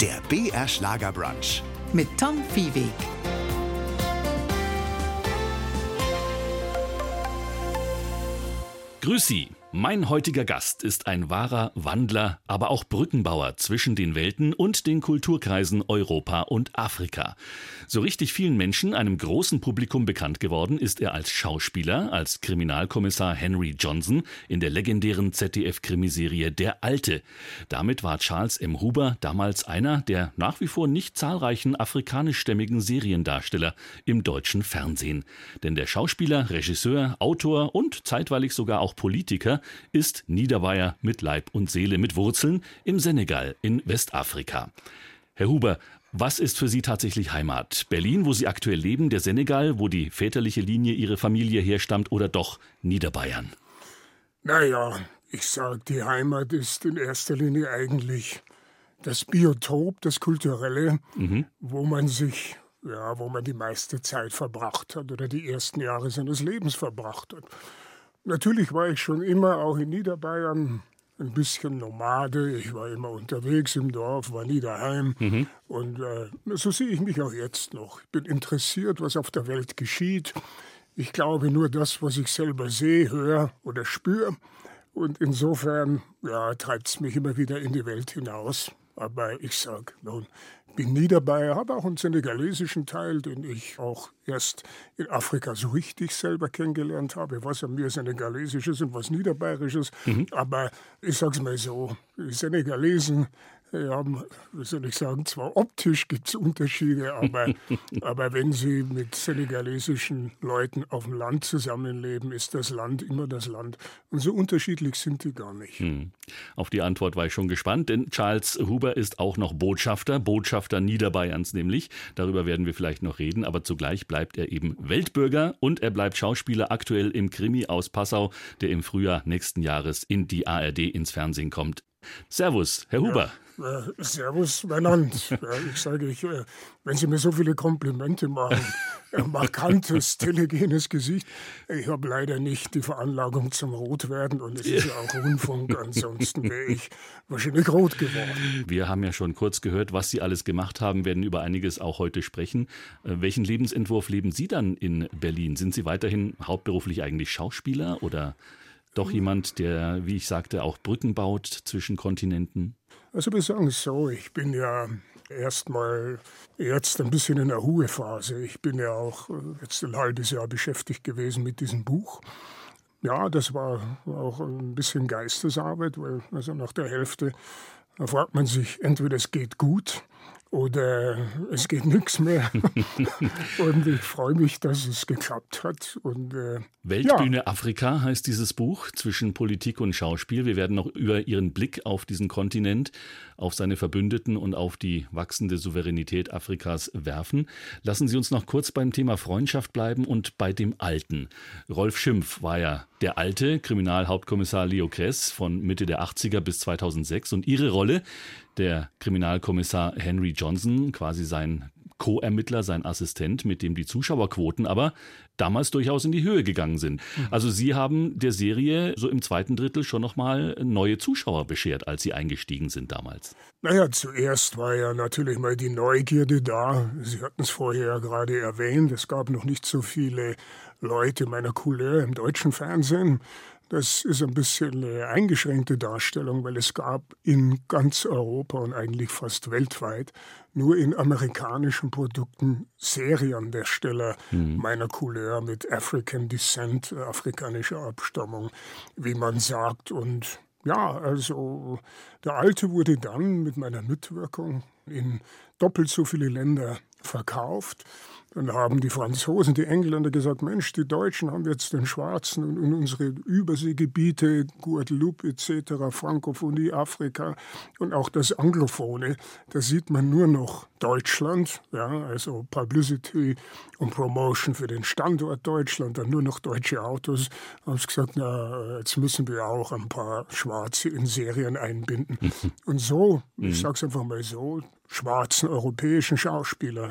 Der BR Schlagerbrunch. mit Tom Viehweg. Grüß Sie. Mein heutiger Gast ist ein wahrer Wandler, aber auch Brückenbauer zwischen den Welten und den Kulturkreisen Europa und Afrika. So richtig vielen Menschen, einem großen Publikum bekannt geworden, ist er als Schauspieler, als Kriminalkommissar Henry Johnson in der legendären ZDF-Krimiserie Der Alte. Damit war Charles M. Huber damals einer der nach wie vor nicht zahlreichen afrikanischstämmigen Seriendarsteller im deutschen Fernsehen. Denn der Schauspieler, Regisseur, Autor und zeitweilig sogar auch Politiker ist Niederbayer mit Leib und Seele, mit Wurzeln im Senegal in Westafrika. Herr Huber, was ist für Sie tatsächlich Heimat? Berlin, wo Sie aktuell leben, der Senegal, wo die väterliche Linie Ihrer Familie herstammt, oder doch Niederbayern? Naja, ich sag, die Heimat ist in erster Linie eigentlich das Biotop, das Kulturelle, wo man sich, ja, wo man die meiste Zeit verbracht hat oder die ersten Jahre seines Lebens verbracht hat. Natürlich war ich schon immer auch in Niederbayern ein bisschen Nomade. Ich war immer unterwegs im Dorf, war nie daheim. Und äh, so sehe ich mich auch jetzt noch. Ich bin interessiert, was auf der Welt geschieht. Ich glaube nur das, was ich selber sehe, höre oder spüre. Und insofern ja, treibt es mich immer wieder in die Welt hinaus. Aber ich sag, nun, bin nie dabei, habe auch einen senegalesischen Teil, den ich auch erst in Afrika so richtig selber kennengelernt habe, was an mir senegalesisch ist und was niederbayerisches. Aber ich sag's mal so, die Senegalesen ja, wie soll ich sagen, zwar optisch gibt es Unterschiede, aber, aber wenn Sie mit senegalesischen Leuten auf dem Land zusammenleben, ist das Land immer das Land. Und so unterschiedlich sind die gar nicht. Auf die Antwort war ich schon gespannt, denn Charles Huber ist auch noch Botschafter, Botschafter Niederbayerns nämlich. Darüber werden wir vielleicht noch reden, aber zugleich bleibt er eben Weltbürger und er bleibt Schauspieler aktuell im Krimi aus Passau, der im Frühjahr nächsten Jahres in die ARD ins Fernsehen kommt. Servus, Herr Huber. Äh, servus, Meinand. Ja, ich sage, ich, äh, wenn Sie mir so viele Komplimente machen, ein markantes, telegenes Gesicht. Ich habe leider nicht die Veranlagung zum Rotwerden und es ist ja auch Rundfunk, ansonsten wäre ich wahrscheinlich rot geworden. Wir haben ja schon kurz gehört, was Sie alles gemacht haben, werden über einiges auch heute sprechen. Äh, Welchen Lebensentwurf leben Sie dann in Berlin? Sind Sie weiterhin hauptberuflich eigentlich Schauspieler oder doch jemand, der, wie ich sagte, auch Brücken baut zwischen Kontinenten? Also wir sagen es so, ich bin ja erstmal jetzt ein bisschen in der Ruhephase. Ich bin ja auch äh, jetzt ein halbes Jahr beschäftigt gewesen mit diesem Buch. Ja, das war auch ein bisschen Geistesarbeit, weil also nach der Hälfte da fragt man sich, entweder es geht gut oder es geht nichts mehr. und ich freue mich, dass es geklappt hat. Und, äh, Weltbühne Afrika heißt dieses Buch zwischen Politik und Schauspiel. Wir werden noch über Ihren Blick auf diesen Kontinent, auf seine Verbündeten und auf die wachsende Souveränität Afrikas werfen. Lassen Sie uns noch kurz beim Thema Freundschaft bleiben und bei dem Alten. Rolf Schimpf war ja der alte Kriminalhauptkommissar Leo Kress von Mitte der 80er bis 2006 und Ihre Rolle, der Kriminalkommissar Henry Johnson, quasi sein Co-Ermittler, sein Assistent, mit dem die Zuschauerquoten aber damals durchaus in die Höhe gegangen sind. Also Sie haben der Serie so im zweiten Drittel schon nochmal neue Zuschauer beschert, als Sie eingestiegen sind damals. Naja, zuerst war ja natürlich mal die Neugierde da. Sie hatten es vorher ja gerade erwähnt, es gab noch nicht so viele Leute meiner Couleur im deutschen Fernsehen. Das ist ein bisschen eine eingeschränkte Darstellung, weil es gab in ganz Europa und eigentlich fast weltweit nur in amerikanischen Produkten Seriendarsteller meiner Couleur mit African Descent, äh, afrikanischer Abstammung, wie man sagt. Und ja, also der Alte wurde dann mit meiner Mitwirkung in doppelt so viele Länder verkauft. Dann haben die Franzosen, die Engländer gesagt, Mensch, die Deutschen haben jetzt den Schwarzen und, und unsere Überseegebiete, Guadeloupe etc., Frankophonie, Afrika und auch das Anglophone, da sieht man nur noch Deutschland, ja, also Publicity und Promotion für den Standort Deutschland, dann nur noch deutsche Autos. Haben sie gesagt, na, jetzt müssen wir auch ein paar Schwarze in Serien einbinden. Und so, ich sag's einfach mal so, schwarzen europäischen Schauspieler.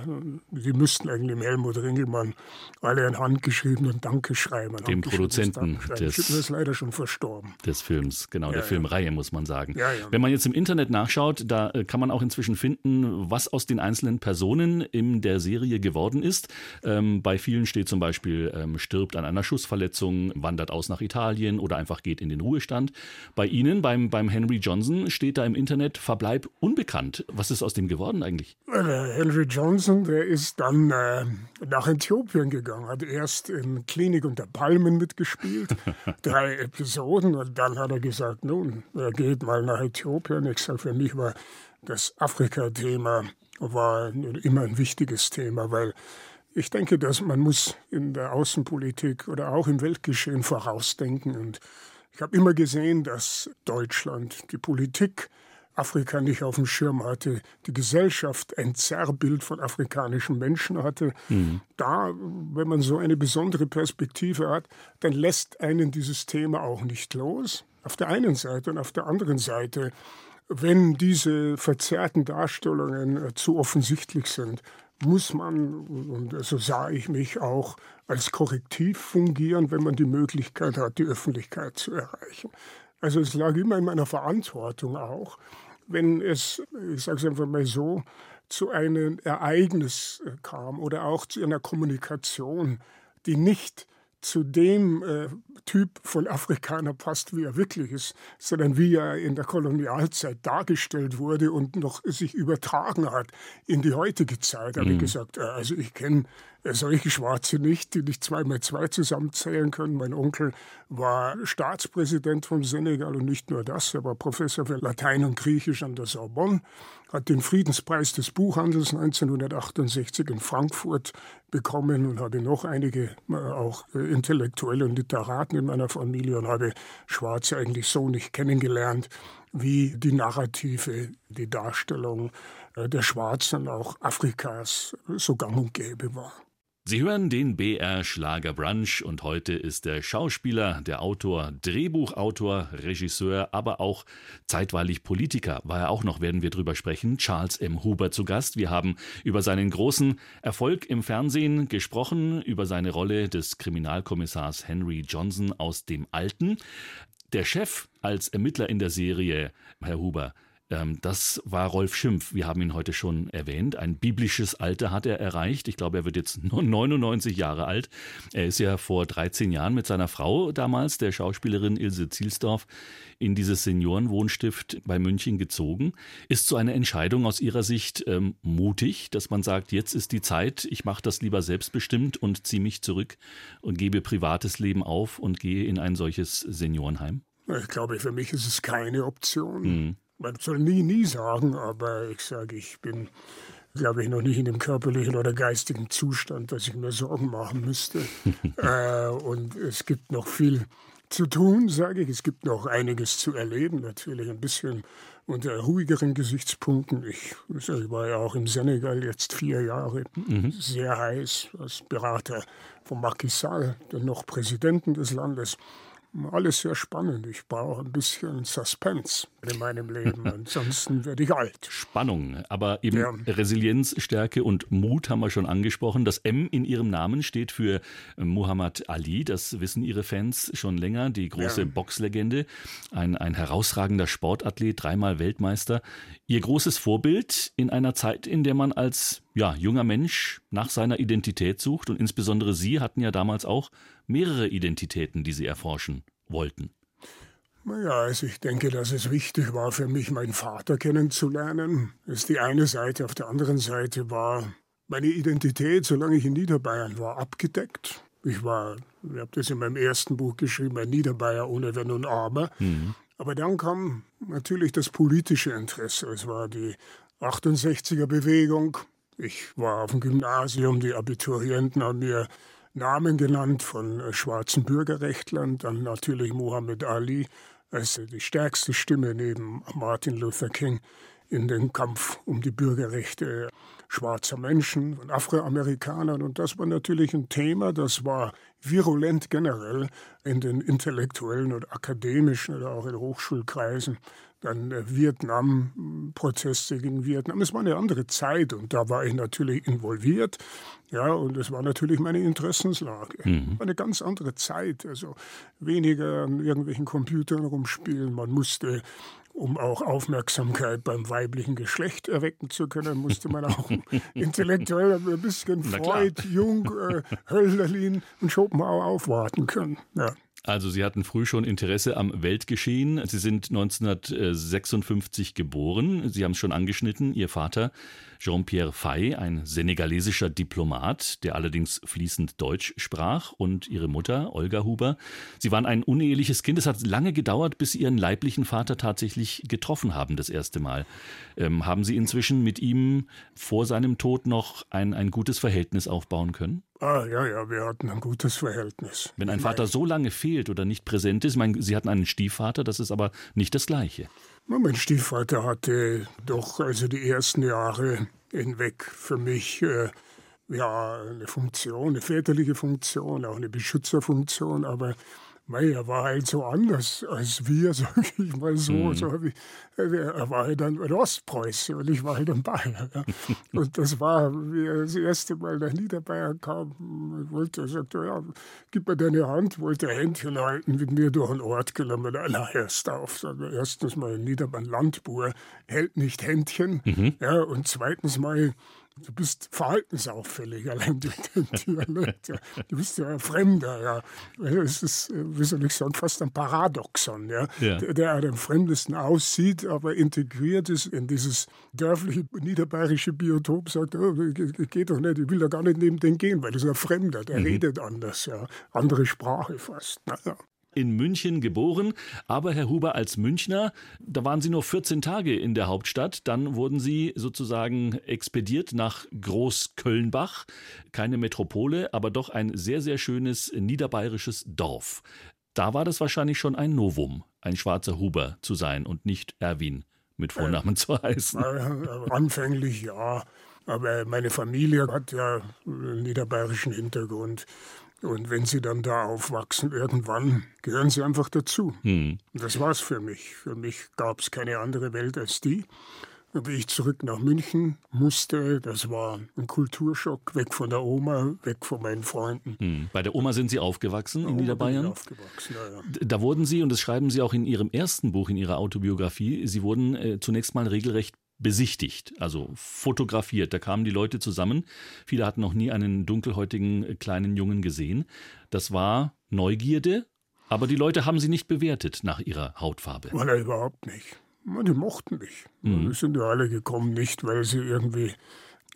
Die müssten eigentlich dem Helmut Ringelmann alle ein handgeschriebenen Danke schreiben. Dem Produzenten des, ist leider schon verstorben. des Films, genau, Ja, der ja. Filmreihe, muss man sagen. Ja, ja. Wenn man jetzt im Internet nachschaut, da äh, kann man auch inzwischen finden, was aus den einzelnen Personen in der Serie geworden ist. Ähm, bei vielen steht zum Beispiel, ähm, stirbt an einer Schussverletzung, wandert aus nach Italien oder einfach geht in den Ruhestand. Bei Ihnen, beim, beim Henry Johnson, steht da im Internet Verbleib unbekannt. Was ist aus dem geworden eigentlich? Der Henry Johnson, der ist dann äh, nach Äthiopien gegangen, hat erst in Klinik unter Palmen mitgespielt, drei Episoden, und dann hat er gesagt, nun, er geht mal nach Äthiopien. Ich sage, für mich war das Afrika-Thema war immer ein wichtiges Thema, weil ich denke, dass man muss in der Außenpolitik oder auch im Weltgeschehen vorausdenken. Und ich habe immer gesehen, dass Deutschland, die Politik, Afrika nicht auf dem Schirm hatte, die Gesellschaft ein Zerrbild von afrikanischen Menschen hatte. Da, wenn man so eine besondere Perspektive hat, dann lässt einen dieses Thema auch nicht los. Auf der einen Seite und auf der anderen Seite, wenn diese verzerrten Darstellungen äh, zu offensichtlich sind, muss man, und so sah ich mich auch, als Korrektiv fungieren, wenn man die Möglichkeit hat, die Öffentlichkeit zu erreichen. Also es lag immer in meiner Verantwortung auch, wenn es, ich sage es einfach mal so, zu einem Ereignis äh, kam oder auch zu einer Kommunikation, die nicht zu dem äh, Typ von Afrikaner passt, wie er wirklich ist, sondern wie er in der Kolonialzeit dargestellt wurde und noch sich übertragen hat in die heutige Zeit. Habe ich gesagt, äh, also ich kenne solche Schwarze nicht, die nicht zwei mal zwei zusammenzählen können. Mein Onkel war Staatspräsident vom Senegal und nicht nur das, er war Professor für Latein und Griechisch an der Sorbonne, hat den Friedenspreis des Buchhandels 1968 in Frankfurt bekommen und hatte noch einige äh, auch äh, Intellektuelle und Literaten in meiner Familie und habe Schwarze eigentlich so nicht kennengelernt, wie die Narrative, die Darstellung äh, der Schwarzen auch Afrikas so gang und gäbe war. Sie hören den BR Schlager Brunch und heute ist der Schauspieler, der Autor, Drehbuchautor, Regisseur, aber auch zeitweilig Politiker, war er auch noch, werden wir drüber sprechen, Charles M. Huber zu Gast. Wir haben über seinen großen Erfolg im Fernsehen gesprochen, über seine Rolle des Kriminalkommissars Henry Johnson aus dem Alten. Der Chef als Ermittler in der Serie, Herr Huber, das war Rolf Schimpf. Wir haben ihn heute schon erwähnt. Ein biblisches Alter hat er erreicht. Ich glaube, er wird jetzt nur 99 Jahre alt. Er ist ja vor 13 Jahren mit seiner Frau damals, der Schauspielerin Ilse Zielsdorf, in dieses Seniorenwohnstift bei München gezogen. Ist so eine Entscheidung aus Ihrer Sicht ähm, mutig, dass man sagt, jetzt ist die Zeit, ich mache das lieber selbstbestimmt und ziehe mich zurück und gebe privates Leben auf und gehe in ein solches Seniorenheim? Ich glaube, für mich ist es keine Option. Man soll nie, nie sagen, aber ich sage, ich bin, glaube ich, noch nicht in dem körperlichen oder geistigen Zustand, dass ich mir Sorgen machen müsste. äh, und es gibt noch viel zu tun, sage ich. Es gibt noch einiges zu erleben, natürlich ein bisschen unter ruhigeren Gesichtspunkten. Ich, ich war ja auch im Senegal jetzt vier Jahre, sehr heiß, als Berater von Macky Sall, dem noch Präsidenten des Landes. Alles sehr spannend. Ich brauche ein bisschen Suspense in meinem Leben. Ansonsten werde ich alt. Spannung, aber eben Ja. Resilienz, Stärke und Mut haben wir schon angesprochen. Das M in Ihrem Namen steht für Muhammad Ali, das wissen Ihre Fans schon länger, die große Ja. Boxlegende, ein, ein herausragender Sportathlet, dreimal Weltmeister. Ihr großes Vorbild in einer Zeit, in der man als ja, junger Mensch nach seiner Identität sucht und insbesondere Sie hatten ja damals auch mehrere Identitäten, die Sie erforschen wollten. Naja, also ich denke, dass es wichtig war für mich, meinen Vater kennenzulernen. Das ist die eine Seite. Auf der anderen Seite war meine Identität, solange ich in Niederbayern war, abgedeckt. Ich war, ich habe das in meinem ersten Buch geschrieben, ein Niederbayer ohne Wenn und Aber. Aber dann kam natürlich das politische Interesse. Es war die 68er Bewegung. Ich war auf dem Gymnasium, die Abiturienten haben mir Namen genannt von äh, schwarzen Bürgerrechtlern, dann natürlich Muhammad Ali als die stärkste Stimme neben Martin Luther King in den Kampf um die Bürgerrechte schwarzer Menschen und Afroamerikanern. Und das war natürlich ein Thema, das war virulent generell in den intellektuellen und akademischen oder auch in Hochschulkreisen. Dann äh, Vietnam, Proteste gegen Vietnam. Es war eine andere Zeit und da war ich natürlich involviert. Ja, und es war natürlich meine Interessenslage. Mhm. Eine ganz andere Zeit. Also weniger an irgendwelchen Computern rumspielen. Man musste um auch Aufmerksamkeit beim weiblichen Geschlecht erwecken zu können, musste man auch intellektuell ein bisschen Freud, Jung, äh, Hölderlin und Schopenhauer aufwarten können. Ja. Also Sie hatten früh schon Interesse am Weltgeschehen. Sie sind 1956 geboren. Sie haben es schon angeschnitten. Ihr Vater Jean-Pierre Fay, ein senegalesischer Diplomat, der allerdings fließend Deutsch sprach, und ihre Mutter Olga Huber. Sie waren ein uneheliches Kind. Es hat lange gedauert, bis Sie Ihren leiblichen Vater tatsächlich getroffen haben, das erste Mal. Ähm, haben Sie inzwischen mit ihm vor seinem Tod noch ein, ein gutes Verhältnis aufbauen können? Ah, ja, ja, wir hatten ein gutes Verhältnis. Wenn ein Vater so lange fehlt oder nicht präsent ist, ich meine, Sie hatten einen Stiefvater, das ist aber nicht das Gleiche. Mein Stiefvater hatte doch also die ersten Jahre hinweg für mich äh, ja eine Funktion, eine väterliche Funktion, auch eine Beschützerfunktion, aber Mei, er war halt so anders als wir, sage ich mal so. Mhm. so wie, er war halt ein Ostpreuße und ich war halt ein Bayer. Ja. Und das war, wie er das erste Mal nach Niederbayern kam, wollte, er sagte, ja, gib mir deine Hand, wollte er Händchen halten, mit mir durch den Ort genommen. Na, erst auf. Erstens mal, Niederbayern Landbauer hält nicht Händchen. Mhm. Ja, und zweitens mal, Du bist verhaltensauffällig, allein durch den Dialekt. Ja. Du bist ja ein Fremder, ja. Es ist, äh, wie soll ich sagen, fast ein Paradoxon, ja. ja. Der, der am fremdesten aussieht, aber integriert ist in dieses dörfliche niederbayerische Biotop, sagt, oh, geht doch nicht, ich will da gar nicht neben den gehen, weil das ist ein Fremder, der mhm. redet anders, ja. Andere Sprache fast. Naja in München geboren, aber Herr Huber als Münchner, da waren Sie nur 14 Tage in der Hauptstadt, dann wurden Sie sozusagen expediert nach Großkölnbach, keine Metropole, aber doch ein sehr, sehr schönes niederbayerisches Dorf. Da war das wahrscheinlich schon ein Novum, ein schwarzer Huber zu sein und nicht Erwin mit Vornamen äh, zu heißen. Anfänglich ja, aber meine Familie hat ja einen niederbayerischen Hintergrund. Und wenn sie dann da aufwachsen, irgendwann gehören sie einfach dazu. Hm. Das war's für mich. Für mich gab es keine andere Welt als die. Und wie ich zurück nach München musste, das war ein Kulturschock, weg von der Oma, weg von meinen Freunden. Hm. Bei der Oma sind Sie aufgewachsen in Niederbayern? Aufgewachsen, ja, ja. Da wurden Sie, und das schreiben Sie auch in Ihrem ersten Buch, in Ihrer Autobiografie, Sie wurden äh, zunächst mal regelrecht besichtigt, also fotografiert. Da kamen die Leute zusammen. Viele hatten noch nie einen dunkelhäutigen äh, kleinen Jungen gesehen. Das war Neugierde, aber die Leute haben sie nicht bewertet nach ihrer Hautfarbe. Nein, überhaupt nicht. Die mochten mich. Mhm. Die sind ja alle gekommen, nicht weil sie irgendwie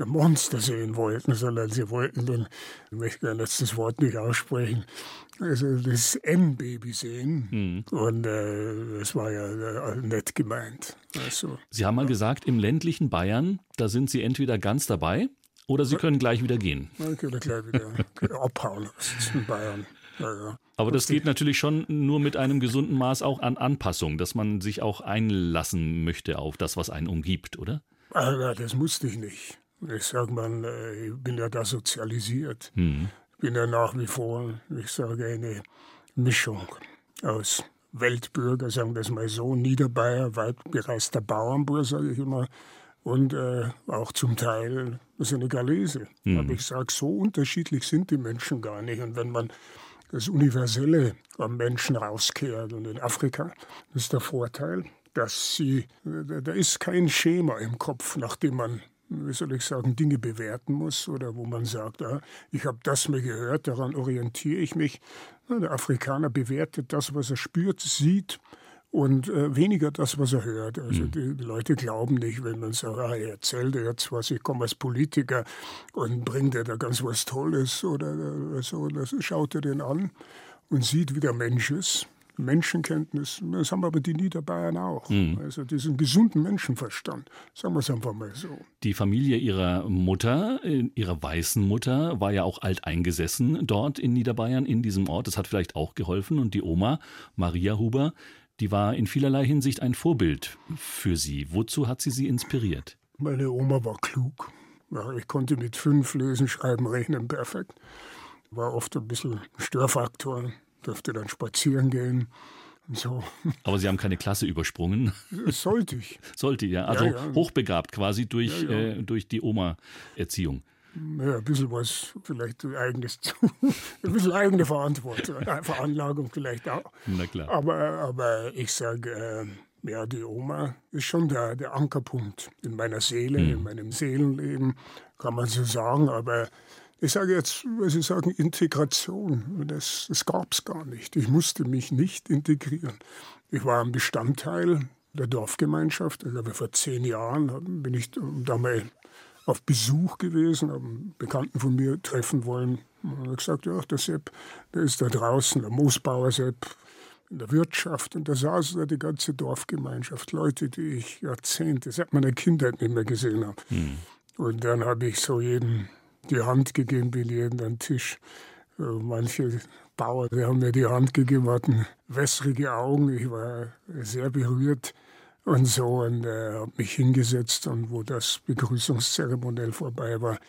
Monster sehen wollten, sondern sie wollten dann, ich möchte jetzt das Wort nicht aussprechen, also das M-Baby sehen. Mhm. Und äh, das war ja äh, nett gemeint. Also, Sie haben mal ja. gesagt, im ländlichen Bayern, da sind Sie entweder ganz dabei oder Sie können gleich wieder gehen. Ich kann gleich wieder abhauen aus Bayern. Ja, ja. Aber das geht natürlich schon nur mit einem gesunden Maß auch an Anpassung, dass man sich auch einlassen möchte auf das, was einen umgibt, oder? Ah, das musste ich nicht. Ich sage mal, äh, ich bin ja da sozialisiert. Mhm. Ich bin ja nach wie vor, ich sage, eine Mischung aus Weltbürger, sagen wir es mal so, Niederbayer, weit gereister Bauernbur, sage ich immer, und äh, auch zum Teil Senegalese. Mhm. Aber ich sage, so unterschiedlich sind die Menschen gar nicht. Und wenn man das Universelle am Menschen rauskehrt und in Afrika, das ist der Vorteil, dass sie, da ist kein Schema im Kopf, nach dem man wie soll ich sagen, Dinge bewerten muss oder wo man sagt, ah, ich habe das mir gehört, daran orientiere ich mich. Der Afrikaner bewertet das, was er spürt, sieht und äh, weniger das, was er hört. Also mhm. die, Leute glauben nicht, wenn man sagt, ah, er erzählt jetzt was, ich komme als Politiker und bringt er da ganz was Tolles oder äh, so. Das schaut er den an und sieht, wie der Mensch ist Menschenkenntnis, das haben aber die Niederbayern auch. Mhm. Also diesen gesunden Menschenverstand, sagen wir es einfach mal so. Die Familie ihrer Mutter, ihrer weißen Mutter, war ja auch alt eingesessen dort in Niederbayern, in diesem Ort. Das hat vielleicht auch geholfen. Und die Oma, Maria Huber, die war in vielerlei Hinsicht ein Vorbild für sie. Wozu hat sie sie inspiriert? Meine Oma war klug. Ich konnte mit fünf lesen, schreiben, rechnen perfekt. War oft ein bisschen Störfaktor durfte dann spazieren gehen. So. Aber Sie haben keine Klasse übersprungen. Sollte ich. Sollte, ja. Also ja, ja. hochbegabt quasi durch, ja, äh, durch die Oma-Erziehung. Ja, ein bisschen was vielleicht eigenes ein bisschen eigene Verantwortung, äh, Veranlagung vielleicht auch. Na klar. Aber, aber ich sage, äh, ja, die Oma ist schon der, der Ankerpunkt in meiner Seele, hm. in meinem Seelenleben, kann man so sagen. Aber ich sage jetzt, weil Sie sagen, Integration, das, das gab es gar nicht. Ich musste mich nicht integrieren. Ich war ein Bestandteil der Dorfgemeinschaft. Ich glaube, vor zehn Jahren bin ich da mal auf Besuch gewesen, habe einen Bekannten von mir treffen wollen. Und habe gesagt, ja, der Sepp, der ist da draußen, der Moosbauer Sepp, in der Wirtschaft. Und da saß da die ganze Dorfgemeinschaft, Leute, die ich Jahrzehnte, seit meiner Kindheit nicht mehr gesehen habe. Hm. Und dann habe ich so jedem die Hand gegeben, bin den Tisch. Äh, manche Bauern, die haben mir die Hand gegeben, hatten wässrige Augen. Ich war sehr berührt und so und äh, habe mich hingesetzt und wo das Begrüßungszeremoniell vorbei war,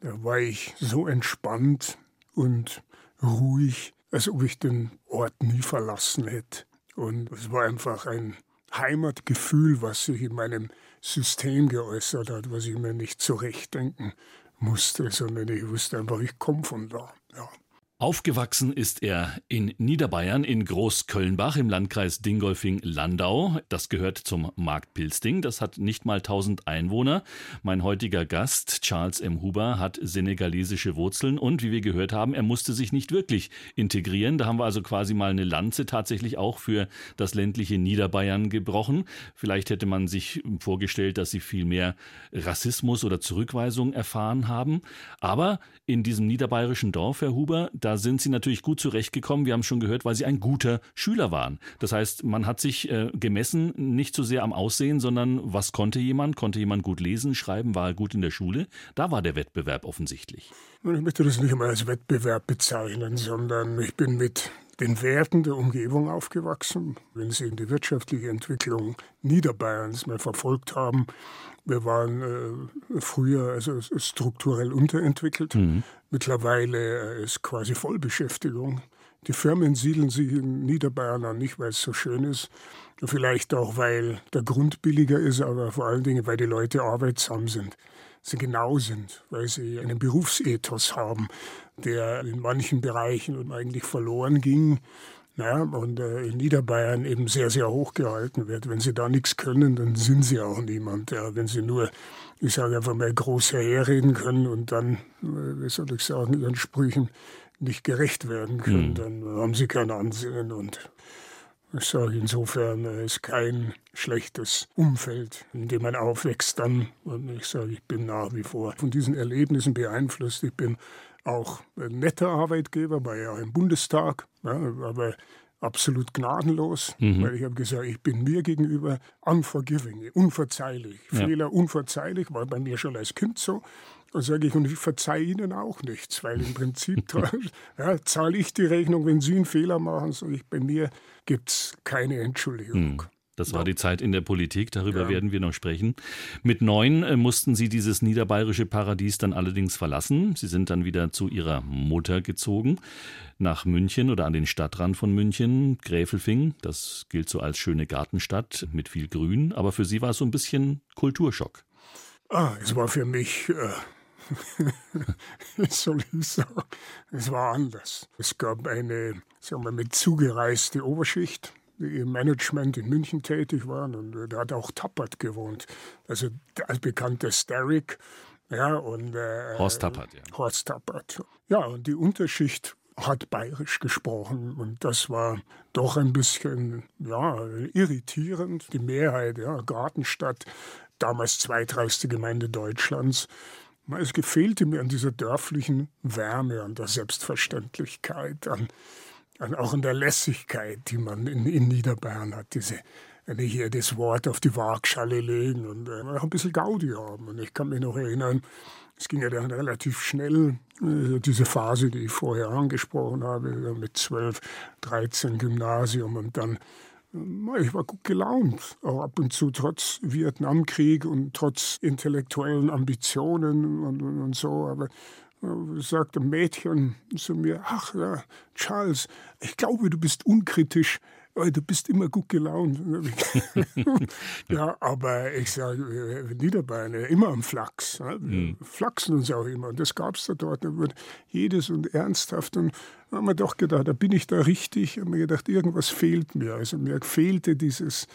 da war ich so entspannt und ruhig, als ob ich den Ort nie verlassen hätte. Und es war einfach ein Heimatgefühl, was sich in meinem System geäußert hat, was ich mir nicht zurechtdenken musste, sondern ich wusste einfach, ich komme von da. Ja. Aufgewachsen ist er in Niederbayern in Großkölnbach im Landkreis Dingolfing-Landau. Das gehört zum Markt Pilsting. Das hat nicht mal 1000 Einwohner. Mein heutiger Gast, Charles M. Huber, hat senegalesische Wurzeln und, wie wir gehört haben, er musste sich nicht wirklich integrieren. Da haben wir also quasi mal eine Lanze tatsächlich auch für das ländliche Niederbayern gebrochen. Vielleicht hätte man sich vorgestellt, dass sie viel mehr Rassismus oder Zurückweisung erfahren haben. Aber in diesem niederbayerischen Dorf, Herr Huber, da da sind sie natürlich gut zurechtgekommen. Wir haben schon gehört, weil sie ein guter Schüler waren. Das heißt, man hat sich äh, gemessen nicht so sehr am Aussehen, sondern was konnte jemand? Konnte jemand gut lesen, schreiben? War er gut in der Schule? Da war der Wettbewerb offensichtlich. Ich möchte das nicht einmal als Wettbewerb bezeichnen, sondern ich bin mit den Werten der Umgebung aufgewachsen. Wenn Sie in die wirtschaftliche Entwicklung Niederbayerns mal verfolgt haben, wir waren äh, früher also strukturell unterentwickelt. Mhm. Mittlerweile äh, ist quasi Vollbeschäftigung. Die Firmen siedeln sich in Niederbayern an, nicht weil es so schön ist, vielleicht auch weil der Grund billiger ist, aber vor allen Dingen, weil die Leute arbeitsam sind, sie genau sind, weil sie einen Berufsethos haben, der in manchen Bereichen eigentlich verloren ging ja, und äh, in Niederbayern eben sehr, sehr hoch gehalten wird. Wenn sie da nichts können, dann sind sie auch niemand. Ja. Wenn sie nur, ich sage einfach mal, groß herreden können und dann, äh, wie soll ich sagen, ihren Sprüchen nicht gerecht werden können, mhm. dann haben sie kein Ansehen. Und ich sage insofern, es ist kein schlechtes Umfeld, in dem man aufwächst dann. Und ich sage, ich bin nach wie vor von diesen Erlebnissen beeinflusst. Ich bin auch ein netter Arbeitgeber, war ja im Bundestag, ja, aber absolut gnadenlos, mhm. weil ich habe gesagt, ich bin mir gegenüber unforgiving, unverzeihlich. Ja. Fehler unverzeihlich, war bei mir schon als Kind so. Und sage ich, und ich verzeihe Ihnen auch nichts, weil im Prinzip ja, zahle ich die Rechnung, wenn Sie einen Fehler machen. So ich, bei mir gibt es keine Entschuldigung. Mhm. Das war die Zeit in der Politik, darüber ja. werden wir noch sprechen. Mit neun äh, mussten Sie dieses niederbayerische Paradies dann allerdings verlassen. Sie sind dann wieder zu Ihrer Mutter gezogen, nach München oder an den Stadtrand von München, Gräfelfing. Das gilt so als schöne Gartenstadt mit viel Grün, aber für Sie war es so ein bisschen Kulturschock. Ah, es war für mich. Äh soll ich sagen, es war anders. Es gab eine, sagen wir, mit zugereiste Oberschicht, im Management in München tätig waren und äh, da hat auch Tappert gewohnt. Also als bekannter Starrick. Ja, und, äh, Horst Tappert, ja. Horst Tappert. Ja, und die Unterschicht hat bayerisch gesprochen und das war doch ein bisschen ja, irritierend. Die Mehrheit, ja, Gartenstadt, damals zweitreichste Gemeinde Deutschlands. Es gefehlte mir an dieser dörflichen Wärme, an der Selbstverständlichkeit, an auch in der Lässigkeit, die man in, in Niederbayern hat, diese wenn ich hier das Wort auf die Waagschale legen und äh, auch ein bisschen Gaudi haben. Und ich kann mich noch erinnern, es ging ja dann relativ schnell, äh, diese Phase, die ich vorher angesprochen habe, mit 12, 13 Gymnasium und dann, äh, ich war gut gelaunt, auch ab und zu trotz Vietnamkrieg und trotz intellektuellen Ambitionen und, und, und so, aber sagte ein Mädchen zu mir, ach ja, Charles, ich glaube, du bist unkritisch, oh, du bist immer gut gelaunt. ja, aber ich sage, Niederbayern, immer am Flachs. Wir mhm. flachsen uns auch immer. Und das gab es da dort. Da wird jedes und ernsthaft. Und da haben wir doch gedacht, da bin ich da richtig. Ich habe mir gedacht, irgendwas fehlt mir. Also mir fehlte dieses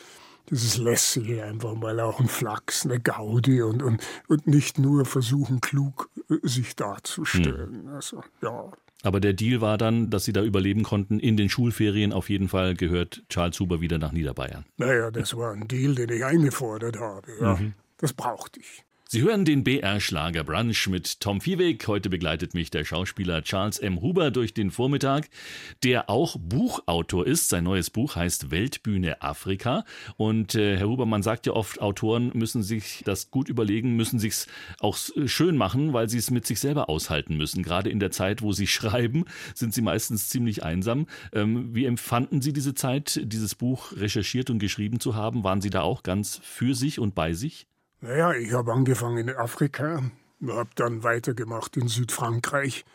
dieses Lässige einfach mal auch ein Flachs, eine Gaudi und, und, und nicht nur versuchen, klug äh, sich darzustellen. Hm. Also, ja. Aber der Deal war dann, dass sie da überleben konnten. In den Schulferien auf jeden Fall gehört Charles Huber wieder nach Niederbayern. Naja, das war ein Deal, den ich eingefordert habe. Ja, mhm. Das brauchte ich. Sie hören den BR-Schlager Brunch mit Tom Viehweg. Heute begleitet mich der Schauspieler Charles M. Huber durch den Vormittag, der auch Buchautor ist. Sein neues Buch heißt Weltbühne Afrika. Und äh, Herr Huber, man sagt ja oft, Autoren müssen sich das gut überlegen, müssen sich's auch schön machen, weil sie es mit sich selber aushalten müssen. Gerade in der Zeit, wo sie schreiben, sind sie meistens ziemlich einsam. Ähm, wie empfanden Sie diese Zeit, dieses Buch recherchiert und geschrieben zu haben? Waren Sie da auch ganz für sich und bei sich? Naja, ich habe angefangen in Afrika, habe dann weitergemacht in Südfrankreich.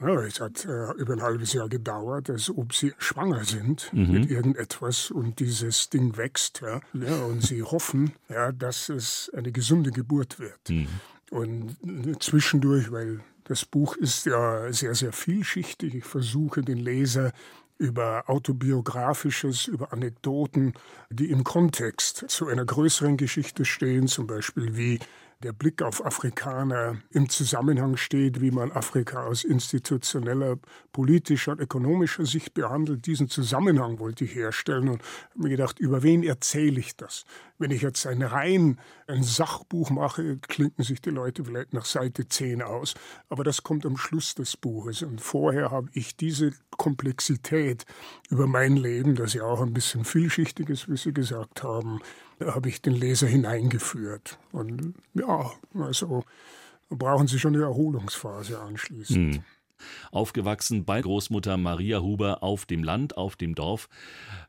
Ja, es hat äh, über ein halbes Jahr gedauert, als ob sie schwanger sind mhm. mit irgendetwas und dieses Ding wächst. Ja, ja und sie hoffen, ja, dass es eine gesunde Geburt wird. Mhm. Und zwischendurch, weil das Buch ist ja sehr, sehr vielschichtig. Ich versuche den Leser über autobiografisches, über Anekdoten, die im Kontext zu einer größeren Geschichte stehen, zum Beispiel wie der Blick auf Afrikaner im Zusammenhang steht, wie man Afrika aus institutioneller, politischer und ökonomischer Sicht behandelt. Diesen Zusammenhang wollte ich herstellen und habe mir gedacht, über wen erzähle ich das? Wenn ich jetzt ein rein ein Sachbuch mache, klinken sich die Leute vielleicht nach Seite 10 aus. Aber das kommt am Schluss des Buches. Und vorher habe ich diese Komplexität über mein Leben, das ja auch ein bisschen vielschichtig ist, wie Sie gesagt haben, habe ich den Leser hineingeführt. Und ja, also brauchen Sie schon eine Erholungsphase anschließend. Hm. Aufgewachsen bei Großmutter Maria Huber auf dem Land, auf dem Dorf.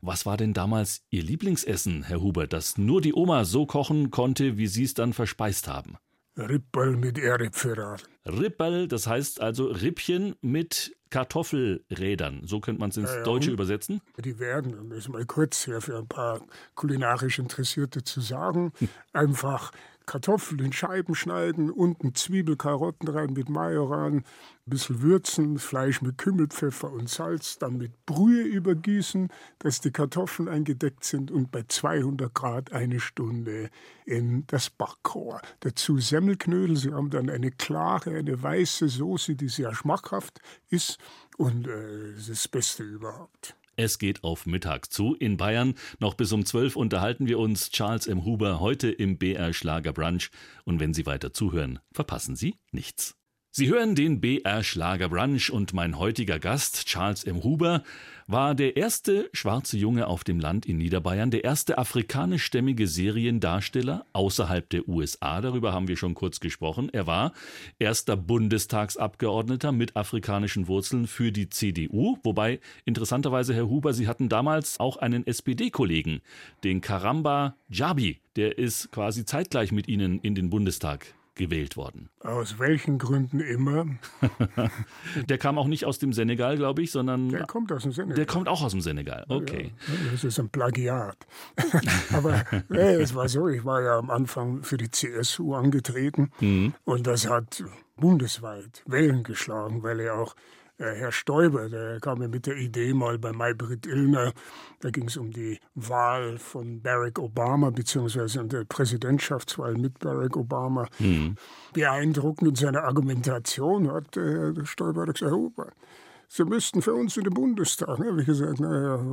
Was war denn damals Ihr Lieblingsessen, Herr Huber, das nur die Oma so kochen konnte, wie Sie es dann verspeist haben? Rippel mit Erdäpfeln. Rippel, das heißt also Rippchen mit Kartoffelrädern. So könnte man es ins ja, Deutsche übersetzen. Die werden, um es mal kurz hier für ein paar kulinarisch Interessierte zu sagen, einfach Kartoffeln in Scheiben schneiden, unten Zwiebel, Karotten rein mit Majoran, ein bisschen würzen, Fleisch mit Kümmelpfeffer und Salz, dann mit Brühe übergießen, dass die Kartoffeln eingedeckt sind und bei 200 Grad eine Stunde in das Backrohr. Dazu Semmelknödel, sie haben dann eine klare, eine weiße Soße, die sehr schmackhaft ist und äh, das Beste überhaupt. Es geht auf Mittag zu in Bayern. Noch bis um 12 unterhalten wir uns Charles M. Huber heute im BR Schlager Brunch. Und wenn Sie weiter zuhören, verpassen Sie nichts. Sie hören den BR Schlager Brunch und mein heutiger Gast, Charles M. Huber, war der erste schwarze Junge auf dem Land in Niederbayern, der erste afrikanischstämmige Seriendarsteller außerhalb der USA. Darüber haben wir schon kurz gesprochen. Er war erster Bundestagsabgeordneter mit afrikanischen Wurzeln für die CDU. Wobei, interessanterweise, Herr Huber, Sie hatten damals auch einen SPD-Kollegen, den Karamba Jabi. Der ist quasi zeitgleich mit Ihnen in den Bundestag gewählt worden. Aus welchen Gründen immer? der kam auch nicht aus dem Senegal, glaube ich, sondern. Der kommt aus dem Senegal. Der kommt auch aus dem Senegal, okay. Ja, das ist ein Plagiat. Aber nee, es war so, ich war ja am Anfang für die CSU angetreten mhm. und das hat bundesweit Wellen geschlagen, weil er auch Herr Stoiber, der kam mir mit der Idee mal bei Maybrit Illner, da ging es um die Wahl von Barack Obama, beziehungsweise um die Präsidentschaftswahl mit Barack Obama. Mhm. Beeindruckend in seiner Argumentation hat äh, Herr Stoiber gesagt, Huber, Sie müssten für uns in den Bundestag. Da habe ich gesagt, naja,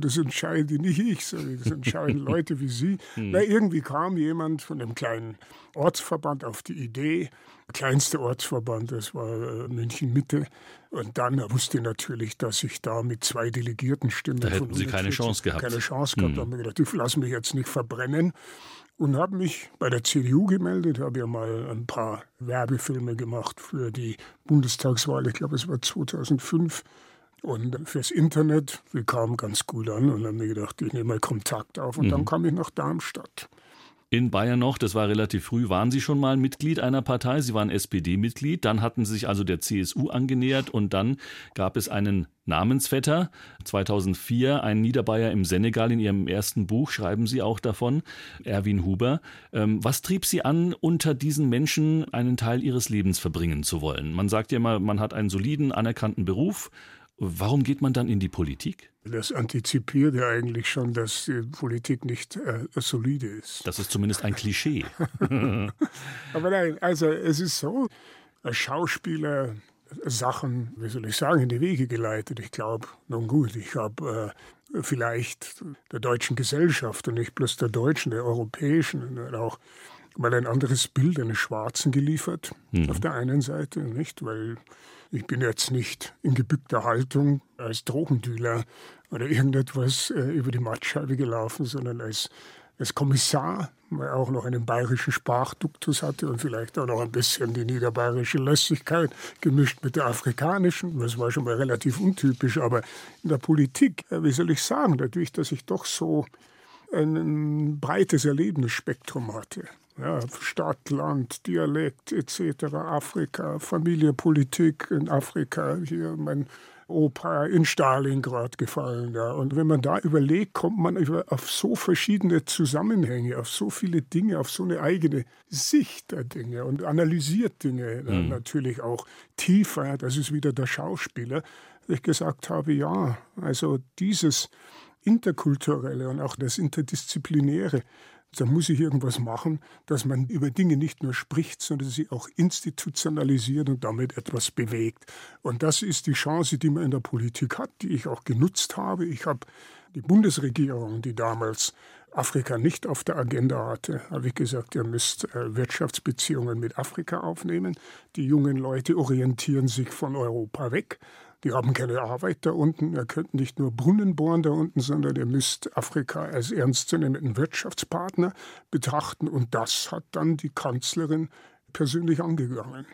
das entscheiden die nicht ich, das entscheiden Leute wie Sie. Hm. Na, irgendwie kam jemand von einem kleinen Ortsverband auf die Idee, der kleinste Ortsverband, das war äh, München Mitte. Und dann wusste ich natürlich, dass ich da mit zwei Delegiertenstimmen. Da hätten Sie keine Chance gehabt. Keine Chance gehabt. Hm. Da habe ich gedacht, ich lasse mich jetzt nicht verbrennen und habe mich bei der CDU gemeldet, habe ja mal ein paar Werbefilme gemacht für die Bundestagswahl, ich glaube es war 2005 und fürs Internet, wir kamen ganz gut an und haben mir gedacht, ich nehme mal Kontakt auf und mhm. dann kam ich nach Darmstadt. In Bayern noch, das war relativ früh, waren Sie schon mal Mitglied einer Partei. Sie waren SPD-Mitglied. Dann hatten Sie sich also der CSU angenähert und dann gab es einen Namensvetter. 2004 ein Niederbayer im Senegal. In Ihrem ersten Buch schreiben Sie auch davon, Erwin Huber. Ähm, was trieb Sie an, unter diesen Menschen einen Teil Ihres Lebens verbringen zu wollen? Man sagt ja immer, man hat einen soliden, anerkannten Beruf. Warum geht man dann in die Politik? Das antizipiert ja eigentlich schon, dass die Politik nicht äh, solide ist. Das ist zumindest ein Klischee. Aber nein, also es ist so, als Schauspieler Sachen, wie soll ich sagen, in die Wege geleitet. Ich glaube, nun gut, ich habe äh, vielleicht der deutschen Gesellschaft und nicht bloß der deutschen, der europäischen und auch mal ein anderes Bild eines Schwarzen geliefert. Mhm. Auf der einen Seite, nicht? Weil ich bin jetzt nicht in gebückter Haltung als Drogendealer oder irgendetwas äh, über die Mattscheibe gelaufen, sondern als als Kommissar, weil er auch noch einen bayerischen Sprachduktus hatte und vielleicht auch noch ein bisschen die niederbayerische Lässigkeit gemischt mit der afrikanischen. Das war schon mal relativ untypisch, aber in der Politik, äh, wie soll ich sagen, dadurch, dass ich doch so ein breites Erlebnisspektrum hatte. Ja, Stadt, Land, Dialekt etc., Afrika, Familie, Politik in Afrika, hier mein Opa in Stalingrad gefallen. Ja. Und wenn man da überlegt, kommt man auf so verschiedene Zusammenhänge, auf so viele Dinge, auf so eine eigene Sicht der Dinge und analysiert Dinge mhm. natürlich auch tiefer. Das ist wieder der Schauspieler, ich gesagt habe, ja, also dieses Interkulturelle und auch das Interdisziplinäre, da muss ich irgendwas machen, dass man über Dinge nicht nur spricht, sondern sie auch institutionalisiert und damit etwas bewegt. Und das ist die Chance, die man in der Politik hat, die ich auch genutzt habe. Ich habe die Bundesregierung, die damals Afrika nicht auf der Agenda hatte, habe ich gesagt, ihr müsst äh, Wirtschaftsbeziehungen mit Afrika aufnehmen. Die jungen Leute orientieren sich von Europa weg. Die haben keine Arbeit da unten. Ihr könnt nicht nur Brunnen bohren da unten, sondern ihr müsst Afrika als ernstzunehmenden Wirtschaftspartner betrachten. Und das hat dann die Kanzlerin persönlich angegangen.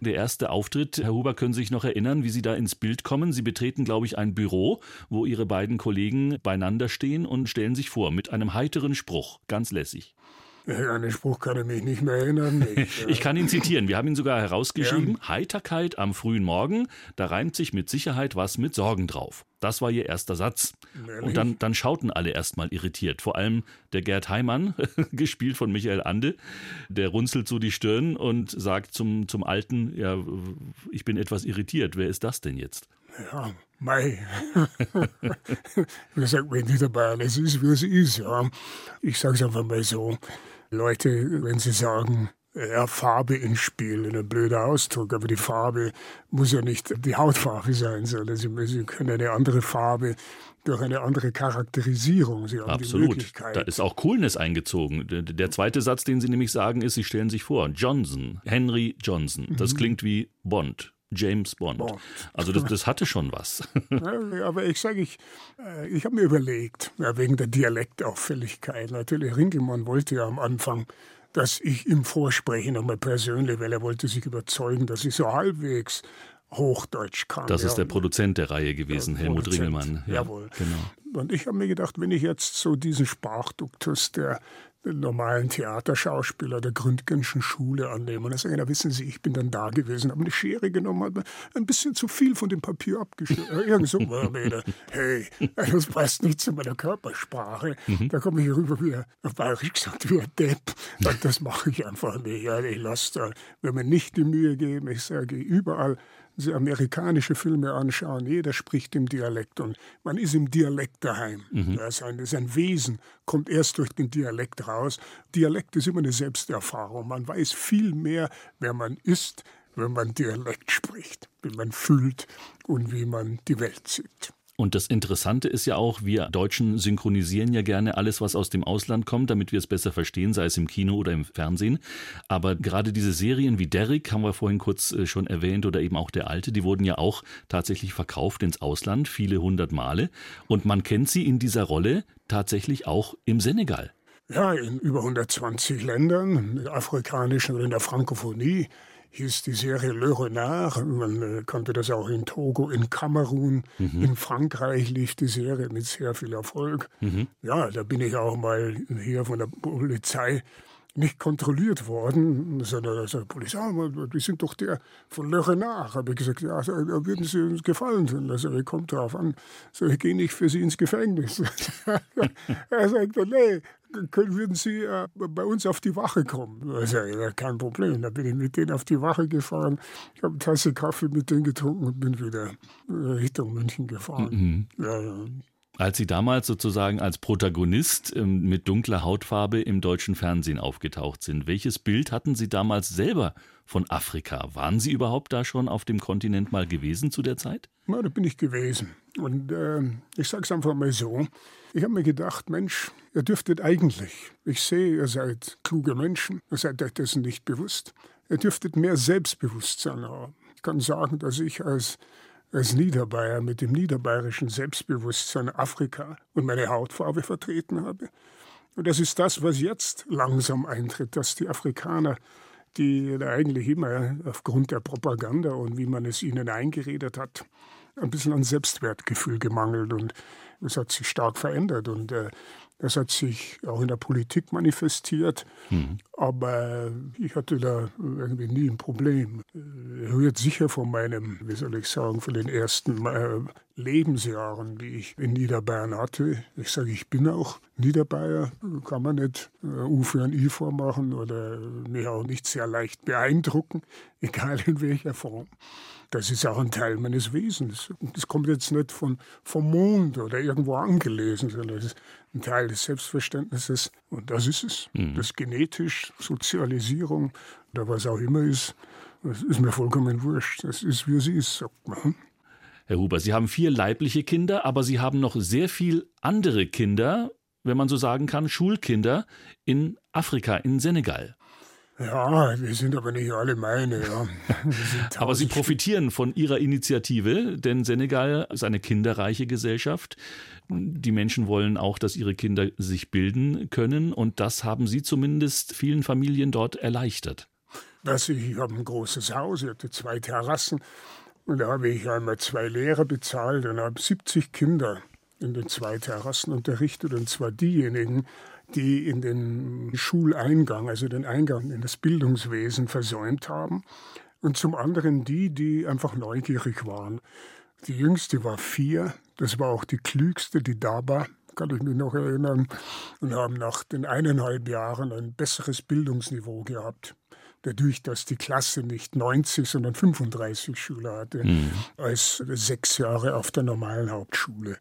Der erste Auftritt, Herr Huber, können Sie sich noch erinnern, wie Sie da ins Bild kommen? Sie betreten, glaube ich, ein Büro, wo Ihre beiden Kollegen beieinander stehen und stellen sich vor mit einem heiteren Spruch, ganz lässig. An den Spruch kann ich mich nicht mehr erinnern. Ich, ich kann ihn zitieren. Wir haben ihn sogar herausgeschrieben. Ja. Heiterkeit am frühen Morgen, da reimt sich mit Sicherheit was mit Sorgen drauf. Das war ihr erster Satz. Ehrlich? Und dann, dann schauten alle erstmal irritiert. Vor allem der Gerd Heimann, gespielt von Michael Ande, der runzelt so die Stirn und sagt zum, zum Alten, ja, ich bin etwas irritiert. Wer ist das denn jetzt? Ja, Mei. wie sagt man in Niederbayern, es ist, wie es ist. Ja. Ich sage es einfach mal so. Leute, wenn sie sagen, ja, Farbe ins Spiel, ein blöder Ausdruck, aber die Farbe muss ja nicht die Hautfarbe sein, sondern sie, sie können eine andere Farbe durch eine andere Charakterisierung. Sie haben Absolut. Die Möglichkeit. Da ist auch Coolness eingezogen. Der zweite Satz, den Sie nämlich sagen, ist, Sie stellen sich vor, Johnson, Henry Johnson. Das mhm. klingt wie Bond. James Bond. Bond. Also das, das, hatte schon was. Ja, aber ich sage, ich, äh, ich habe mir überlegt, ja, wegen der Dialektauffälligkeit. Natürlich, Ringelmann wollte ja am Anfang, dass ich ihm vorspreche, nochmal persönlich, weil er wollte sich überzeugen, dass ich so halbwegs Hochdeutsch kann. Das ja. ist der Produzent der Reihe gewesen, der Helmut. Ringelmann. Ja, Jawohl. Genau. Und ich habe mir gedacht, wenn ich jetzt so diesen Sprachduktus der normalen Theaterschauspieler der Gründgenschen Schule annehmen. Und dann sagen, ja, wissen Sie, ich bin dann da gewesen, habe eine Schere genommen, habe ein bisschen zu viel von dem Papier abgeschnitten. Irgend so Rede. Hey, das passt nicht zu meiner Körpersprache. Mhm. Da komme ich rüber wie, auf Bayerisch gesagt, wie ein Depp. Und das mache ich einfach nicht. Ich lasse da, wenn mir nicht die Mühe geben, ich sage überall, Sie amerikanische Filme anschauen, jeder spricht im Dialekt und man ist im Dialekt daheim. Mhm. Das, ist ein, das ist ein Wesen, kommt erst durch den Dialekt raus. Dialekt ist immer eine Selbsterfahrung. Man weiß viel mehr, wer man ist, wenn man Dialekt spricht, wie man fühlt und wie man die Welt sieht. Und das Interessante ist ja auch, wir Deutschen synchronisieren ja gerne alles, was aus dem Ausland kommt, damit wir es besser verstehen, sei es im Kino oder im Fernsehen. Aber gerade diese Serien wie Derrick, haben wir vorhin kurz äh, schon erwähnt, oder eben auch der alte, die wurden ja auch tatsächlich verkauft ins Ausland, viele hundert Male. Und man kennt sie in dieser Rolle tatsächlich auch im Senegal. Ja, in über 120 Ländern, in afrikanischen oder in der Frankophonie hieß die Serie Le Renard. Man äh, kannte das auch in Togo, in Kamerun, mhm. in Frankreich lief die Serie mit sehr viel Erfolg. Mhm. Ja, da bin ich auch mal hier von der Polizei nicht kontrolliert worden, sondern also Polizei, die sind doch der von Le Renard. Habe ich gesagt, ja, da würden Sie uns gefallen tun. Also, ich komme drauf an. So, ich gehe nicht für Sie ins Gefängnis. er sagte, nee, können, würden Sie äh, bei uns auf die Wache kommen? Also, ja, kein Problem. Da bin ich mit denen auf die Wache gefahren. Ich habe eine Tasse Kaffee mit denen getrunken und bin wieder Richtung München gefahren. Mhm. Ja, ja. Als Sie damals sozusagen als Protagonist ähm, mit dunkler Hautfarbe im deutschen Fernsehen aufgetaucht sind, welches Bild hatten Sie damals selber von Afrika? Waren Sie überhaupt da schon auf dem Kontinent mal gewesen zu der Zeit? Ja, da bin ich gewesen. Und äh, ich sage es einfach mal so. Ich habe mir gedacht, Mensch, ihr dürftet eigentlich, ich sehe, ihr seid kluge Menschen, ihr seid euch dessen nicht bewusst, ihr dürftet mehr Selbstbewusstsein haben. Ich kann sagen, dass ich als als Niederbayer mit dem niederbayerischen Selbstbewusstsein Afrika und meine Hautfarbe vertreten habe. Und das ist das, was jetzt langsam eintritt, dass die Afrikaner, die eigentlich immer aufgrund der Propaganda und wie man es ihnen eingeredet hat, ein bisschen an Selbstwertgefühl gemangelt und es hat sich stark verändert und äh, das hat sich auch in der Politik manifestiert, mhm. aber ich hatte da irgendwie nie ein Problem. Rührt sicher von meinem, wie soll ich sagen, von den ersten äh, Lebensjahren, die ich in Niederbayern hatte. Ich sage, ich bin auch Niederbayer, kann man nicht äh, U für ein I vormachen oder mich auch nicht sehr leicht beeindrucken, egal in welcher Form. Das ist auch ein Teil meines Wesens. Das kommt jetzt nicht von, vom Mond oder irgendwo angelesen, sondern das ist ein Teil des Selbstverständnisses. Und das ist es. Mhm. Das genetisch, Sozialisierung oder was auch immer ist, das ist mir vollkommen wurscht. Das ist, wie es ist, sagt man. Herr Huber, Sie haben vier leibliche Kinder, aber Sie haben noch sehr viel andere Kinder, wenn man so sagen kann, Schulkinder in Afrika, in Senegal. Ja, wir sind aber nicht alle meine. Ja. aber Sie profitieren von Ihrer Initiative, denn Senegal ist eine kinderreiche Gesellschaft. Die Menschen wollen auch, dass ihre Kinder sich bilden können und das haben Sie zumindest vielen Familien dort erleichtert. Das, ich habe ein großes Haus, ich hatte zwei Terrassen und da habe ich einmal zwei Lehrer bezahlt und habe 70 Kinder in den zwei Terrassen unterrichtet und zwar diejenigen, die in den Schuleingang, also den Eingang in das Bildungswesen versäumt haben. Und zum anderen die, die einfach neugierig waren. Die jüngste war vier, das war auch die klügste, die da war, kann ich mich noch erinnern, und haben nach den eineinhalb Jahren ein besseres Bildungsniveau gehabt. Dadurch, dass die Klasse nicht 90, sondern 35 Schüler hatte, mhm. als sechs Jahre auf der normalen Hauptschule.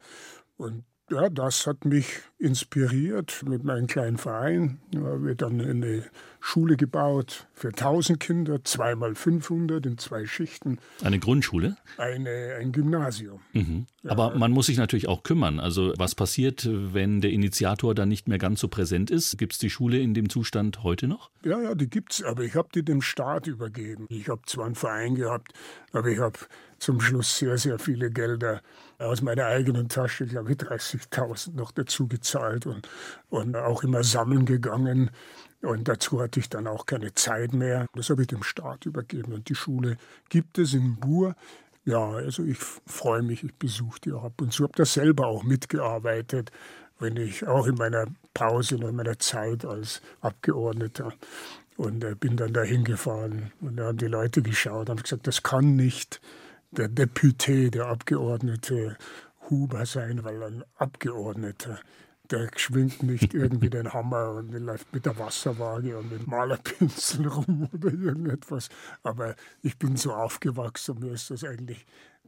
Und ja, das hat mich inspiriert mit meinem kleinen Verein. Haben wir dann eine Schule gebaut für 1000 Kinder, zweimal 500 in zwei Schichten. Eine Grundschule? Eine, ein Gymnasium. Mhm. Aber ja. man muss sich natürlich auch kümmern. Also was passiert, wenn der Initiator dann nicht mehr ganz so präsent ist? Gibt es die Schule in dem Zustand heute noch? Ja, ja, die gibt es, aber ich habe die dem Staat übergeben. Ich habe zwar einen Verein gehabt, aber ich habe zum Schluss sehr, sehr viele Gelder aus meiner eigenen Tasche, glaube ich, 30.000 noch dazu gezahlt und, und auch immer sammeln gegangen. Und dazu hatte ich dann auch keine Zeit mehr. Das habe ich dem Staat übergeben. Und die Schule gibt es in Bur. Ja, also ich freue mich, ich besuche die auch ab und zu. Habe da selber auch mitgearbeitet, wenn ich auch in meiner Pause, in meiner Zeit als Abgeordneter und äh, bin dann da hingefahren und da haben die Leute geschaut und gesagt, das kann nicht der Deputé, der Abgeordnete Huber sein, weil ein Abgeordneter, der schwingt nicht irgendwie den Hammer und läuft mit der Wasserwaage und mit Malerpinsel rum oder irgendetwas. Aber ich bin so aufgewachsen, mir ist das eigentlich,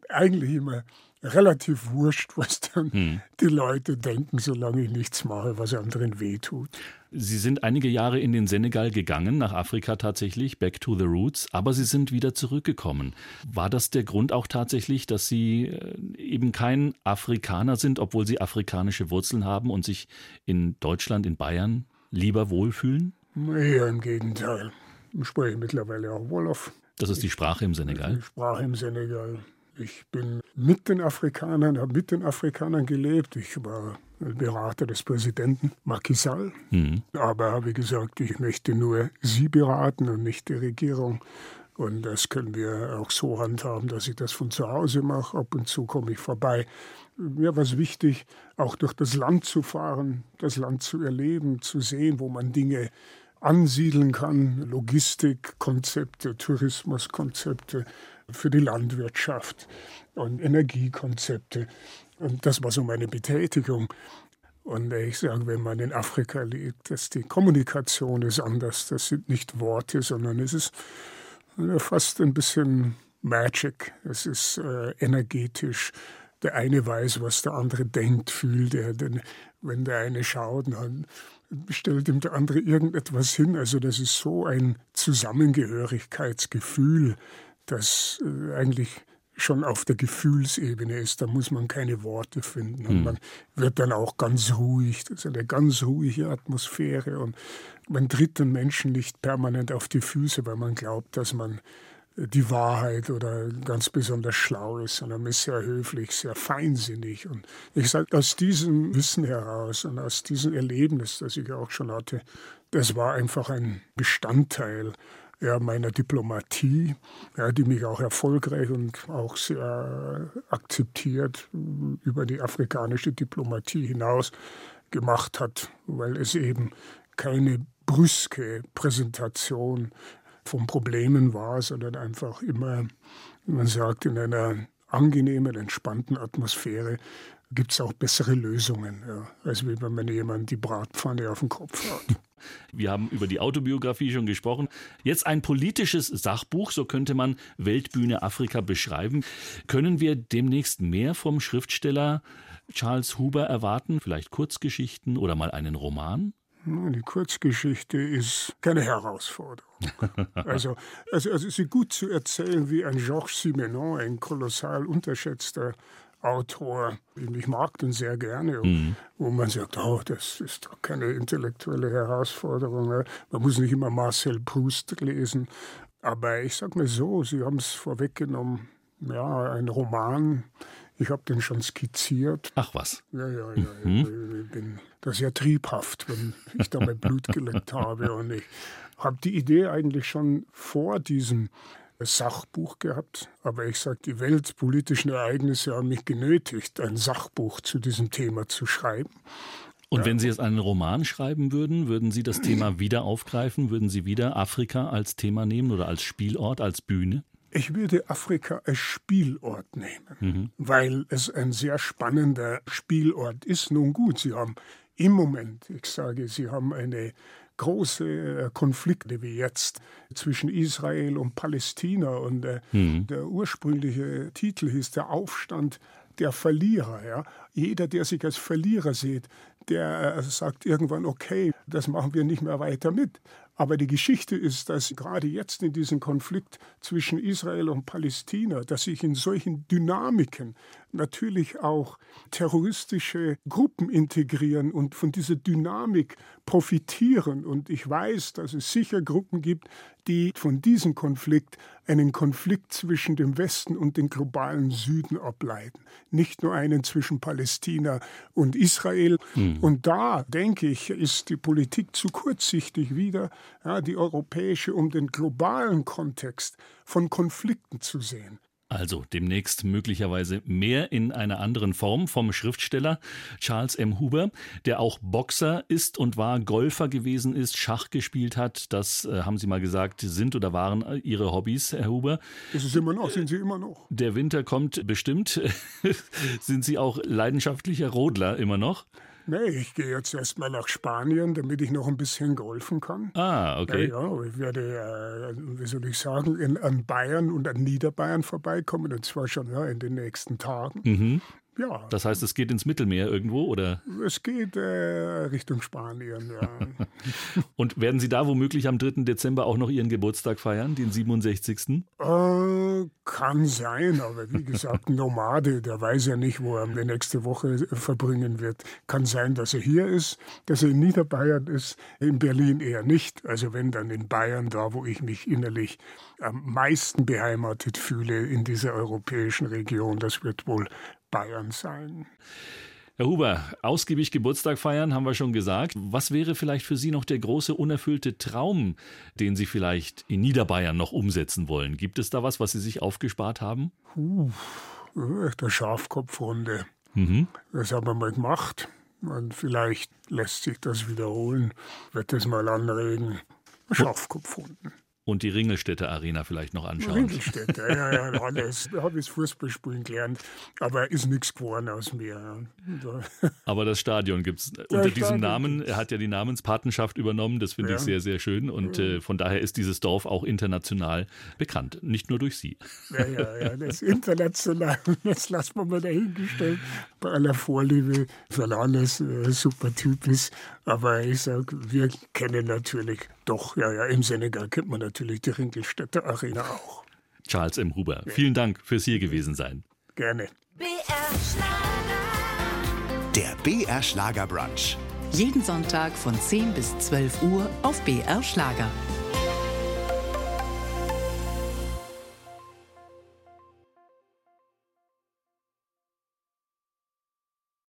eigentlich immer relativ wurscht, was dann hm. die Leute denken, solange ich nichts mache, was anderen wehtut. Sie sind einige Jahre in den Senegal gegangen, nach Afrika tatsächlich, back to the roots, aber Sie sind wieder zurückgekommen. War das der Grund auch tatsächlich, dass Sie äh, eben kein Afrikaner sind, obwohl Sie afrikanische Wurzeln haben und sich in Deutschland, in Bayern lieber wohlfühlen? Eher im Gegenteil. Ich spreche mittlerweile auch Wolof. Das ist die Sprache im Senegal? Die Sprache im Senegal. Ich bin mit den Afrikanern, habe mit den Afrikanern gelebt. Ich war Berater des Präsidenten Macky Sall. Mhm. Aber habe gesagt, ich möchte nur Sie beraten und nicht die Regierung. Und das können wir auch so handhaben, dass ich das von zu Hause mache. Ab und zu komme ich vorbei. Mir war es wichtig, auch durch das Land zu fahren, das Land zu erleben, zu sehen, wo man Dinge ansiedeln kann, Logistikkonzepte, Tourismuskonzepte für die Landwirtschaft und Energiekonzepte. Und das war so meine Betätigung. Und ich sage, wenn man in Afrika lebt, dass die Kommunikation ist anders. Das sind nicht Worte, sondern es ist fast ein bisschen Magic. Es ist äh, energetisch. Der eine weiß, was der andere denkt, fühlt. Er, denn wenn der eine schaut, dann stellt ihm der andere irgendetwas hin. Also das ist so ein Zusammengehörigkeitsgefühl, das äh, eigentlich schon auf der Gefühlsebene ist. Da muss man keine Worte finden. Und hm. man wird dann auch ganz ruhig. Das ist eine ganz ruhige Atmosphäre. Und man tritt den Menschen nicht permanent auf die Füße, weil man glaubt, dass man die Wahrheit oder ganz besonders schlau ist, sondern man ist sehr höflich, sehr feinsinnig. Und ich sage, aus diesem Wissen heraus und aus diesem Erlebnis, das ich auch schon hatte, das war einfach ein Bestandteil ja, meiner Diplomatie, ja, die mich auch erfolgreich und auch sehr akzeptiert über die afrikanische Diplomatie hinaus gemacht hat, weil es eben keine brüske Präsentation von Problemen war, sondern einfach immer, wie man sagt, in einer angenehmen, entspannten Atmosphäre gibt es auch bessere Lösungen, ja, als wenn man jemand die Bratpfanne auf den Kopf hat. Wir haben über die Autobiografie schon gesprochen. Jetzt ein politisches Sachbuch, so könnte man Weltbühne Afrika beschreiben. Können wir demnächst mehr vom Schriftsteller Charles Huber erwarten? Vielleicht Kurzgeschichten oder mal einen Roman? Die Kurzgeschichte ist keine Herausforderung. Also, also, also sie gut zu erzählen wie ein Georges Simenon, ein kolossal unterschätzter Autor. Ich mag den sehr gerne, mhm. wo man sagt, oh, das ist doch keine intellektuelle Herausforderung. Man muss nicht immer Marcel Proust lesen. Aber ich sage mal so, Sie haben es vorweggenommen, ja, ein Roman. Ich habe den schon skizziert. Ach was. Ja, ja, ja. Mhm. Ich bin da sehr triebhaft, wenn ich da mein Blut geleckt habe. Und ich habe die Idee eigentlich schon vor diesem Sachbuch gehabt, aber ich sage, die weltpolitischen Ereignisse haben mich genötigt, ein Sachbuch zu diesem Thema zu schreiben. Und ja. wenn Sie jetzt einen Roman schreiben würden, würden Sie das Thema wieder aufgreifen? Würden Sie wieder Afrika als Thema nehmen oder als Spielort, als Bühne? Ich würde Afrika als Spielort nehmen, mhm. weil es ein sehr spannender Spielort ist. Nun gut, Sie haben im Moment, ich sage, Sie haben eine große äh, Konflikte wie jetzt zwischen Israel und Palästina. Und äh, mhm. der ursprüngliche Titel hieß Der Aufstand der Verlierer. Ja? Jeder, der sich als Verlierer sieht, der äh, sagt irgendwann, okay, das machen wir nicht mehr weiter mit. Aber die Geschichte ist, dass gerade jetzt in diesem Konflikt zwischen Israel und Palästina, dass sich in solchen Dynamiken natürlich auch terroristische Gruppen integrieren und von dieser Dynamik profitieren. Und ich weiß, dass es sicher Gruppen gibt, die von diesem Konflikt einen Konflikt zwischen dem Westen und dem globalen Süden ableiten. Nicht nur einen zwischen Palästina und Israel. Mhm. Und da, denke ich, ist die Politik zu kurzsichtig wieder, ja, die europäische, um den globalen Kontext von Konflikten zu sehen. Also demnächst möglicherweise mehr in einer anderen Form vom Schriftsteller Charles M. Huber, der auch Boxer ist und war, Golfer gewesen ist, Schach gespielt hat. Das äh, haben Sie mal gesagt, sind oder waren äh, Ihre Hobbys, Herr Huber. Das ist immer noch, sind Sie immer noch. Der Winter kommt bestimmt. sind Sie auch leidenschaftlicher Rodler immer noch? Nee, ich gehe jetzt erstmal nach Spanien, damit ich noch ein bisschen golfen kann. Ah, okay. Ja, ja ich werde, äh, wie soll ich sagen, in, an Bayern und an Niederbayern vorbeikommen, und zwar schon ja, in den nächsten Tagen. Mhm. Ja. Das heißt, es geht ins Mittelmeer irgendwo, oder? Es geht äh, Richtung Spanien, ja. Und werden Sie da womöglich am 3. Dezember auch noch Ihren Geburtstag feiern, den 67.? Äh, kann sein, aber wie gesagt, Nomade, der weiß ja nicht, wo er die nächste Woche verbringen wird. Kann sein, dass er hier ist, dass er in Niederbayern ist, in Berlin eher nicht. Also wenn dann in Bayern, da wo ich mich innerlich am meisten beheimatet fühle in dieser europäischen Region, das wird wohl Bayern sein. Herr Huber, ausgiebig Geburtstag feiern, haben wir schon gesagt. Was wäre vielleicht für Sie noch der große unerfüllte Traum, den Sie vielleicht in Niederbayern noch umsetzen wollen? Gibt es da was, was Sie sich aufgespart haben? Uh, der Schafkopfrunde. Mhm. Das haben wir mal gemacht. Und vielleicht lässt sich das wiederholen, wird das mal anregen. Schafkopfrunden und die Ringelstädter Arena vielleicht noch anschauen. Ringelstädter, ja, ja, alles. Da habe ich Fußballspielen gelernt, aber ist nichts geworden aus mir. Aber das Stadion gibt es unter Stadion diesem Namen. Er hat ja die Namenspatenschaft übernommen, das finde ja. ich sehr, sehr schön und äh, von daher ist dieses Dorf auch international bekannt, nicht nur durch Sie. Ja, ja, ja, das ist international, das lassen wir mal dahingestellt. Bei aller Vorliebe für alles, äh, super Typ ist, aber ich sage, wir kennen natürlich doch, ja, ja, im Senegal kennt man natürlich die Ringelstädter Arena auch. Charles M. Huber, ja. vielen Dank fürs hier gewesen sein. Gerne. BR Schlager. Der BR Schlager Brunch. Jeden Sonntag von 10 bis 12 Uhr auf BR Schlager.